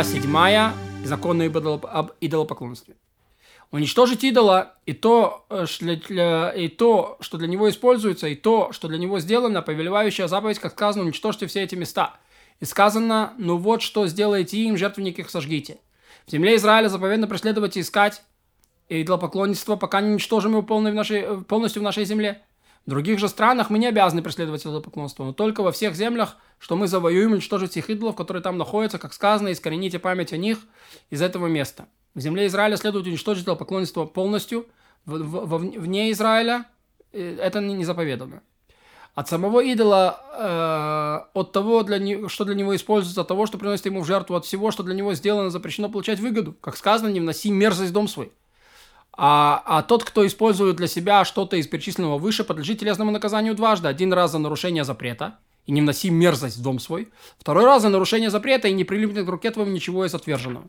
глава 7, законы об идолопоклонстве. Уничтожить идола и то, э, для, и то, что для него используется, и то, что для него сделано, повелевающая заповедь, как сказано, уничтожьте все эти места. И сказано, ну вот что сделаете им, жертвенник их сожгите. В земле Израиля заповедно преследовать и искать идолопоклонничество, пока не уничтожим его полностью в нашей земле. В других же странах мы не обязаны преследовать идолопоклонство, но только во всех землях, что мы завоюем, уничтожить всех идолов, которые там находятся, как сказано, искорените память о них из этого места. В земле Израиля следует уничтожить поклонничество полностью, в, в, вне Израиля э, это не заповедано. От самого идола, э, от того, для не, что для него используется, от того, что приносит ему в жертву, от всего, что для него сделано, запрещено получать выгоду. Как сказано, не вноси мерзость в дом свой. А, а тот, кто использует для себя что-то из перечисленного выше, подлежит телесному наказанию дважды. Один раз за нарушение запрета, и не вноси мерзость в дом свой. Второй раз за нарушение запрета, и не прилипнет к руке твоему ничего из отверженного.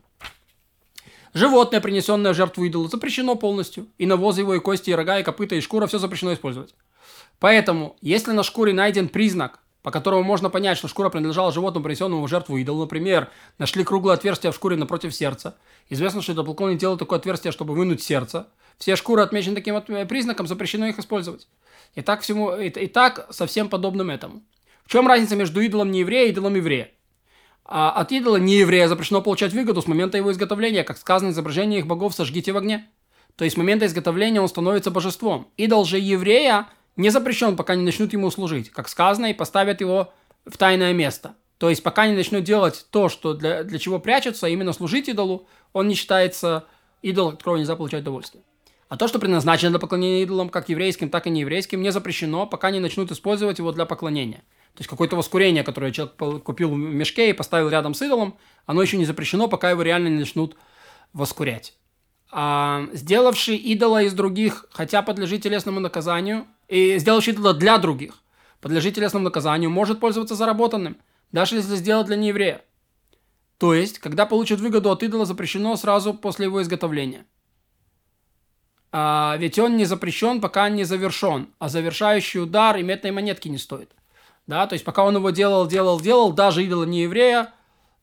Животное, принесенное в жертву идолу, запрещено полностью. И навоз его, и кости, и рога, и копыта, и шкура, все запрещено использовать. Поэтому, если на шкуре найден признак, по которому можно понять, что шкура принадлежала животному, принесенному в жертву идолу, например, нашли круглое отверстие в шкуре напротив сердца, известно, что идолопоклонник делал такое отверстие, чтобы вынуть сердце, все шкуры отмечены таким э, признаком, запрещено их использовать. И так, всему, и, и так совсем подобным этому. В чем разница между идолом нееврея и идолом еврея? А от идола нееврея запрещено получать выгоду с момента его изготовления, как сказано, изображение их богов сожгите в огне. То есть с момента изготовления он становится божеством. Идол же еврея не запрещен, пока не начнут ему служить, как сказано, и поставят его в тайное место. То есть пока не начнут делать то, что для, для чего прячутся, именно служить идолу, он не считается идолом, от которого нельзя получать удовольствие. А то, что предназначено для поклонения идолам, как еврейским, так и нееврейским, не запрещено, пока не начнут использовать его для поклонения. То есть какое-то воскурение, которое человек купил в мешке и поставил рядом с идолом, оно еще не запрещено, пока его реально не начнут воскурять. А, сделавший идола из других, хотя подлежит телесному наказанию, и сделавший идола для других, подлежит телесному наказанию, может пользоваться заработанным, даже если сделать для нееврея. То есть, когда получит выгоду от идола, запрещено сразу после его изготовления. А, ведь он не запрещен, пока не завершен, а завершающий удар и медной монетки не стоит. Да, то есть пока он его делал, делал, делал, даже идола не еврея,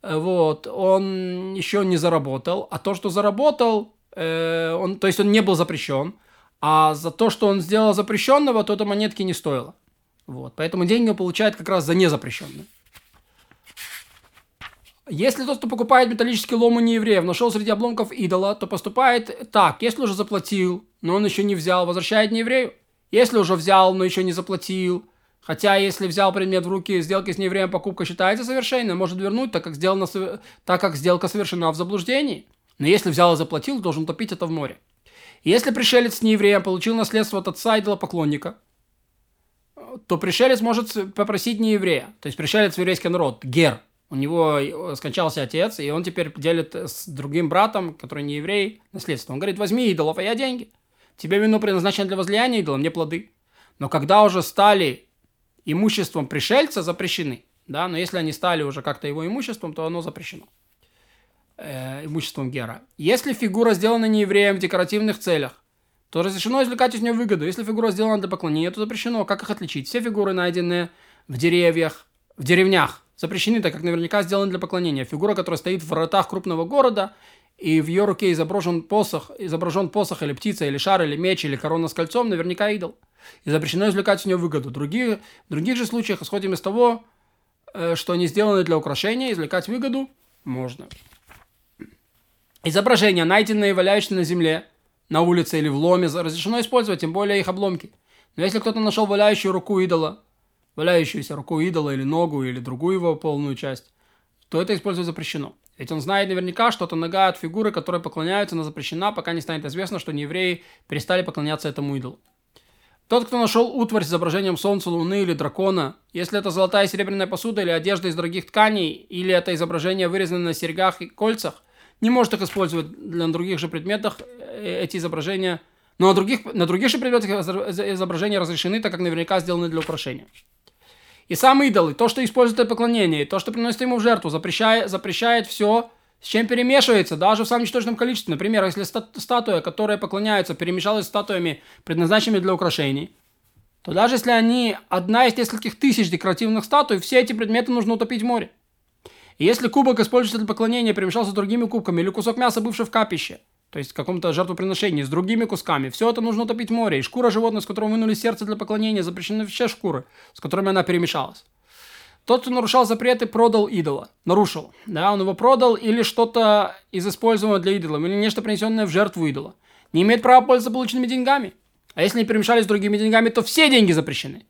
э, вот, он еще не заработал. А то, что заработал, э, он, то есть он не был запрещен. А за то, что он сделал запрещенного, то это монетки не стоило. Вот, поэтому деньги он получает как раз за незапрещенные. Если тот, кто покупает металлический лом у неевреев, нашел среди обломков идола, то поступает так. Если уже заплатил, но он еще не взял, возвращает нееврею. Если уже взял, но еще не заплатил, Хотя, если взял предмет в руки, сделки с неевреем покупка считается совершенной, может вернуть, так как, сделано, так как сделка совершена в заблуждении. Но если взял и заплатил, должен топить это в море. Если пришелец с неевреем получил наследство от отца идола-поклонника, то пришелец может попросить нееврея, то есть пришелец в еврейский народ, гер. У него скончался отец, и он теперь делит с другим братом, который не еврей, наследство. Он говорит, возьми идолов, а я деньги. Тебе вино предназначено для возлияния идола, мне плоды. Но когда уже стали имуществом пришельца запрещены. Да? Но если они стали уже как-то его имуществом, то оно запрещено. Э, имуществом Гера. Если фигура сделана не евреем в декоративных целях, то разрешено извлекать из нее выгоду. Если фигура сделана для поклонения, то запрещено. Как их отличить? Все фигуры, найденные в деревьях, в деревнях, запрещены, так как наверняка сделаны для поклонения. Фигура, которая стоит в воротах крупного города, и в ее руке изображен посох, изображен посох или птица, или шар, или меч, или корона с кольцом, наверняка идол и запрещено извлекать из нее выгоду. Другие, в других же случаях исходим из того, э, что они сделаны для украшения, извлекать выгоду можно. Изображения, найденные и валяющиеся на земле, на улице или в ломе, разрешено использовать, тем более их обломки. Но если кто-то нашел валяющую руку идола, валяющуюся руку идола или ногу, или другую его полную часть, то это использовать запрещено. Ведь он знает наверняка, что это нога от фигуры, которой поклоняются, она запрещена, пока не станет известно, что неевреи перестали поклоняться этому идолу. Тот, кто нашел утварь с изображением солнца, луны или дракона, если это золотая и серебряная посуда или одежда из дорогих тканей, или это изображение вырезано на серьгах и кольцах, не может их использовать для других же предметах э, эти изображения. Но на других, на других же предметах изображения разрешены, так как наверняка сделаны для украшения. И сам идол, и то, что использует для поклонения, и то, что приносит ему в жертву, запрещает, запрещает все с чем перемешивается даже в самом ничтожном количестве. Например, если статуя, которая поклоняется, перемешалась с статуями, предназначенными для украшений, то даже если они одна из нескольких тысяч декоративных статуй, все эти предметы нужно утопить в море. И если кубок используется для поклонения, перемешался с другими кубками, или кусок мяса, бывший в капище, то есть в каком-то жертвоприношении, с другими кусками, все это нужно утопить в море. И шкура животного, с которого вынули сердце для поклонения, запрещены все шкуры, с которыми она перемешалась. Тот, кто нарушал запреты, продал идола. Нарушил. Да, он его продал или что-то из используемого для идола, или нечто принесенное в жертву идола. Не имеет права пользоваться полученными деньгами. А если не перемешались с другими деньгами, то все деньги запрещены.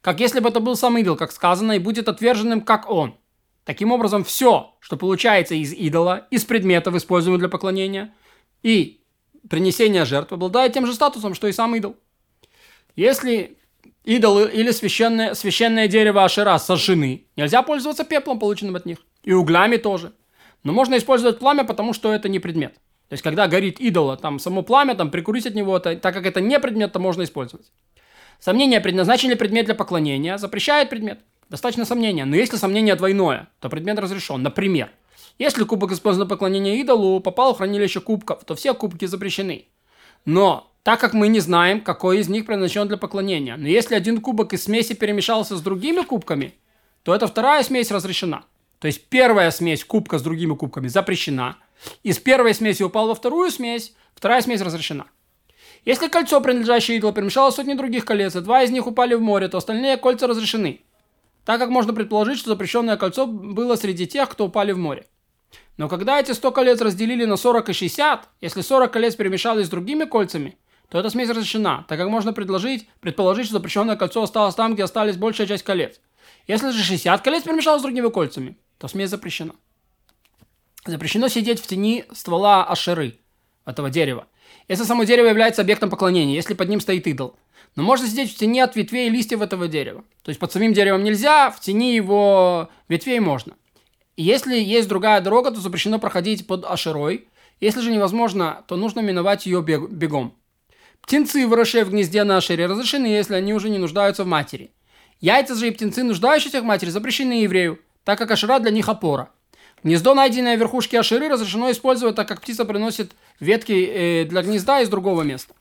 Как если бы это был сам идол, как сказано, и будет отверженным, как он. Таким образом, все, что получается из идола, из предметов, используемых для поклонения, и принесения жертв, обладает тем же статусом, что и сам идол. Если идолы или священное, священное дерево Ашера сожжены, нельзя пользоваться пеплом, полученным от них. И углями тоже. Но можно использовать пламя, потому что это не предмет. То есть, когда горит идола, там само пламя, там прикурить от него, то, так как это не предмет, то можно использовать. Сомнение, предназначен ли предмет для поклонения, запрещает предмет. Достаточно сомнения. Но если сомнение двойное, то предмет разрешен. Например, если кубок использован для поклонения идолу, попал в хранилище кубков, то все кубки запрещены. Но так как мы не знаем, какой из них предназначен для поклонения. Но если один кубок из смеси перемешался с другими кубками, то эта вторая смесь разрешена. То есть первая смесь кубка с другими кубками запрещена. Из первой смеси упал во вторую смесь, вторая смесь разрешена. Если кольцо, принадлежащее идолу, перемешалось сотни других колец, и два из них упали в море, то остальные кольца разрешены. Так как можно предположить, что запрещенное кольцо было среди тех, кто упали в море. Но когда эти 100 колец разделили на 40 и 60, если 40 колец перемешались с другими кольцами, то эта смесь разрешена, так как можно предложить, предположить, что запрещенное кольцо осталось там, где остались большая часть колец. Если же 60 колец перемешалось с другими кольцами, то смесь запрещена. Запрещено сидеть в тени ствола ашеры, этого дерева. Если само дерево является объектом поклонения, если под ним стоит идол. Но можно сидеть в тени от ветвей и листьев этого дерева. То есть под самим деревом нельзя, в тени его ветвей можно. Если есть другая дорога, то запрещено проходить под Ашерой. Если же невозможно, то нужно миновать ее бегом. Птенцы, выросшие в гнезде на Ашере, разрешены, если они уже не нуждаются в матери. Яйца же и птенцы, нуждающиеся в матери, запрещены еврею, так как Ашера для них опора. Гнездо, найденное в верхушке Ашеры, разрешено использовать, так как птица приносит ветки э, для гнезда из другого места.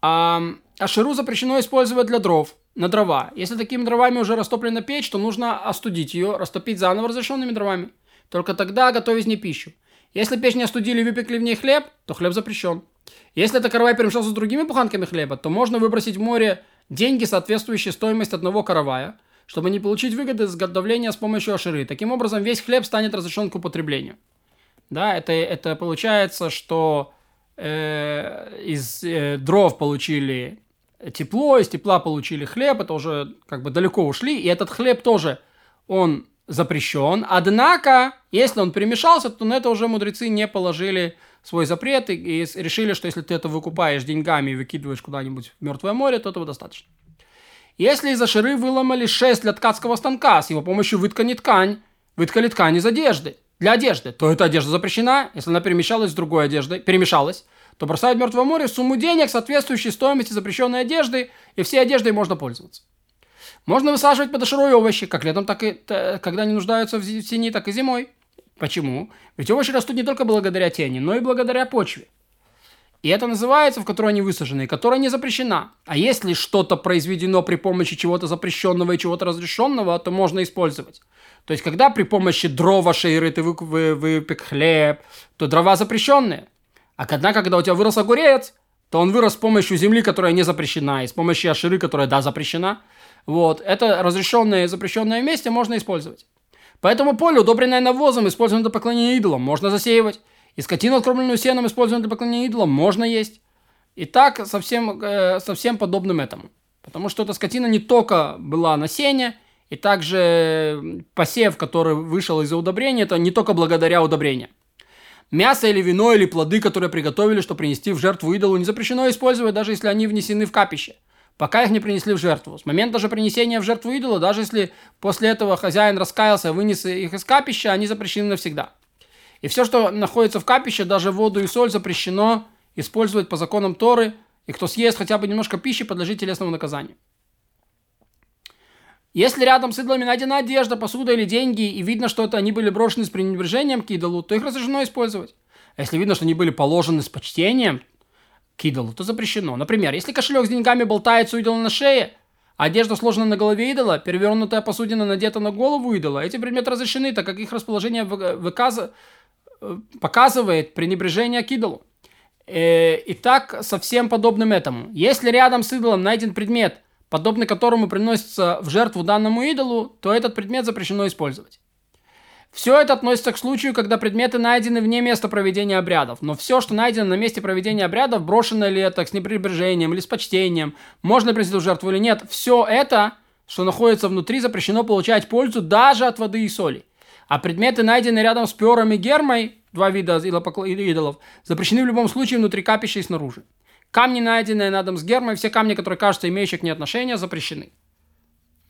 А Ашеру запрещено использовать для дров на дрова. Если такими дровами уже растоплена печь, то нужно остудить ее, растопить заново разрешенными дровами. Только тогда готовить не пищу. Если печь не остудили и выпекли в ней хлеб, то хлеб запрещен. Если это каравай перемешался с другими буханками хлеба, то можно выбросить в море деньги, соответствующие стоимости одного каравая, чтобы не получить выгоды с готовления с помощью аширы. Таким образом, весь хлеб станет разрешен к употреблению. Да, это, это получается, что э, из э, дров получили тепло, из тепла получили хлеб, это уже как бы далеко ушли, и этот хлеб тоже, он запрещен. Однако, если он перемешался, то на это уже мудрецы не положили свой запрет и, и решили, что если ты это выкупаешь деньгами и выкидываешь куда-нибудь в Мертвое море, то этого достаточно. Если из-за ширы выломали шесть для ткацкого станка, с его помощью выткани ткань, выткали ткань из одежды, для одежды, то эта одежда запрещена, если она перемешалась с другой одеждой, перемешалась, то бросают в Мертвое море сумму денег, соответствующей стоимости запрещенной одежды, и всей одеждой можно пользоваться. Можно высаживать под овощи, как летом, так и когда они нуждаются в тени, так и зимой. Почему? Ведь овощи растут не только благодаря тени, но и благодаря почве. И это называется, в которой они высажены, которая не запрещена. А если что-то произведено при помощи чего-то запрещенного и чего-то разрешенного, то можно использовать. То есть, когда при помощи дрова шейры ты выпек хлеб, то дрова запрещенные. А когда, когда у тебя вырос огурец, то он вырос с помощью земли, которая не запрещена, и с помощью аширы, которая, да, запрещена. Вот, это разрешенное и запрещенное месте можно использовать. Поэтому поле, удобренное навозом, используемое для поклонения идолам, можно засеивать. И скотину, откормленную сеном, используемую для поклонения идолам, можно есть. И так совсем, э, совсем подобным этому. Потому что эта скотина не только была на сене, и также посев, который вышел из-за удобрения, это не только благодаря удобрению. Мясо или вино или плоды, которые приготовили, чтобы принести в жертву идолу, не запрещено использовать, даже если они внесены в капище, пока их не принесли в жертву. С момента же принесения в жертву идола, даже если после этого хозяин раскаялся вынес их из капища, они запрещены навсегда. И все, что находится в капище, даже воду и соль, запрещено использовать по законам Торы, и кто съест хотя бы немножко пищи, подлежит телесному наказанию. Если рядом с идолами найдена одежда, посуда или деньги, и видно, что это они были брошены с пренебрежением к идолу, то их разрешено использовать. А если видно, что они были положены с почтением к идолу, то запрещено. Например, если кошелек с деньгами болтается у идола на шее, одежда сложена на голове идола, перевернутая посудина надета на голову идола, эти предметы разрешены, так как их расположение выказ... Э, показывает пренебрежение к идолу. Э, и так со всем подобным этому. Если рядом с идолом найден предмет, подобный которому приносится в жертву данному идолу, то этот предмет запрещено использовать. Все это относится к случаю, когда предметы найдены вне места проведения обрядов. Но все, что найдено на месте проведения обрядов, брошено ли это с непребрежением или с почтением, можно принести в жертву или нет, все это, что находится внутри, запрещено получать пользу даже от воды и соли. А предметы, найденные рядом с пером и гермой, два вида идолов, запрещены в любом случае внутри капища и снаружи. Камни, найденные рядом с гермой, все камни, которые кажутся имеющие к ней отношения, запрещены.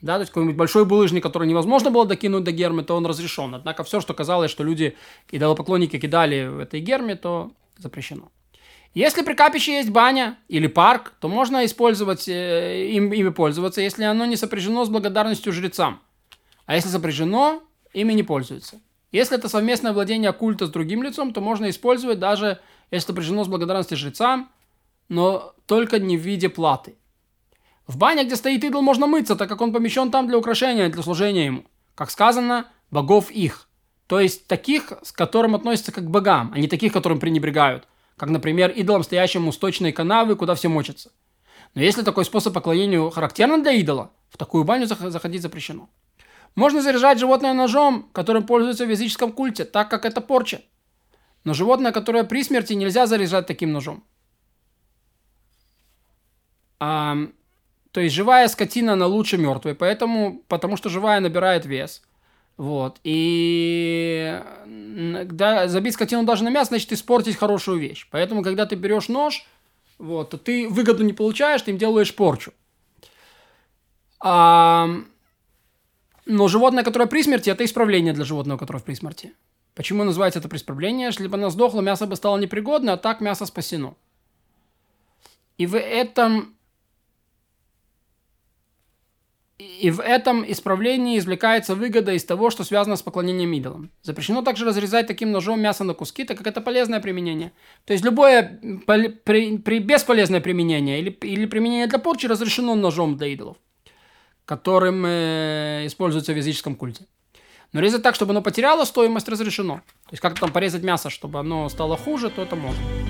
Да, то есть какой-нибудь большой булыжник, который невозможно было докинуть до гермы, то он разрешен. Однако все, что казалось, что люди идолопоклонники кидали в этой герме, то запрещено. Если при капище есть баня или парк, то можно использовать, э, им, ими пользоваться, если оно не сопряжено с благодарностью жрецам. А если сопряжено, ими не пользуются. Если это совместное владение культа с другим лицом, то можно использовать даже, если сопряжено с благодарностью жрецам, но только не в виде платы. В бане, где стоит идол, можно мыться, так как он помещен там для украшения, для служения ему. Как сказано, богов их. То есть таких, с которым относятся как к богам, а не таких, которым пренебрегают. Как, например, идолам, стоящим у сточной канавы, куда все мочатся. Но если такой способ поклонения характерен для идола, в такую баню заходить запрещено. Можно заряжать животное ножом, которым пользуются в языческом культе, так как это порча. Но животное, которое при смерти, нельзя заряжать таким ножом. А, то есть живая скотина, она лучше мертвой, поэтому, потому что живая набирает вес. Вот. И да, забить скотину даже на мясо, значит испортить хорошую вещь. Поэтому, когда ты берешь нож, вот, то ты выгоду не получаешь, ты им делаешь порчу. А, но животное, которое при смерти, это исправление для животного, которое при смерти. Почему называется это исправление? Если бы оно сдохло, мясо бы стало непригодно, а так мясо спасено. И в этом и в этом исправлении извлекается выгода из того, что связано с поклонением идолам. Запрещено также разрезать таким ножом мясо на куски, так как это полезное применение. То есть любое при, при бесполезное применение или, или применение для порчи разрешено ножом для идолов, которым э, используется в языческом культе. Но резать так, чтобы оно потеряло стоимость, разрешено. То есть как-то там порезать мясо, чтобы оно стало хуже, то это можно.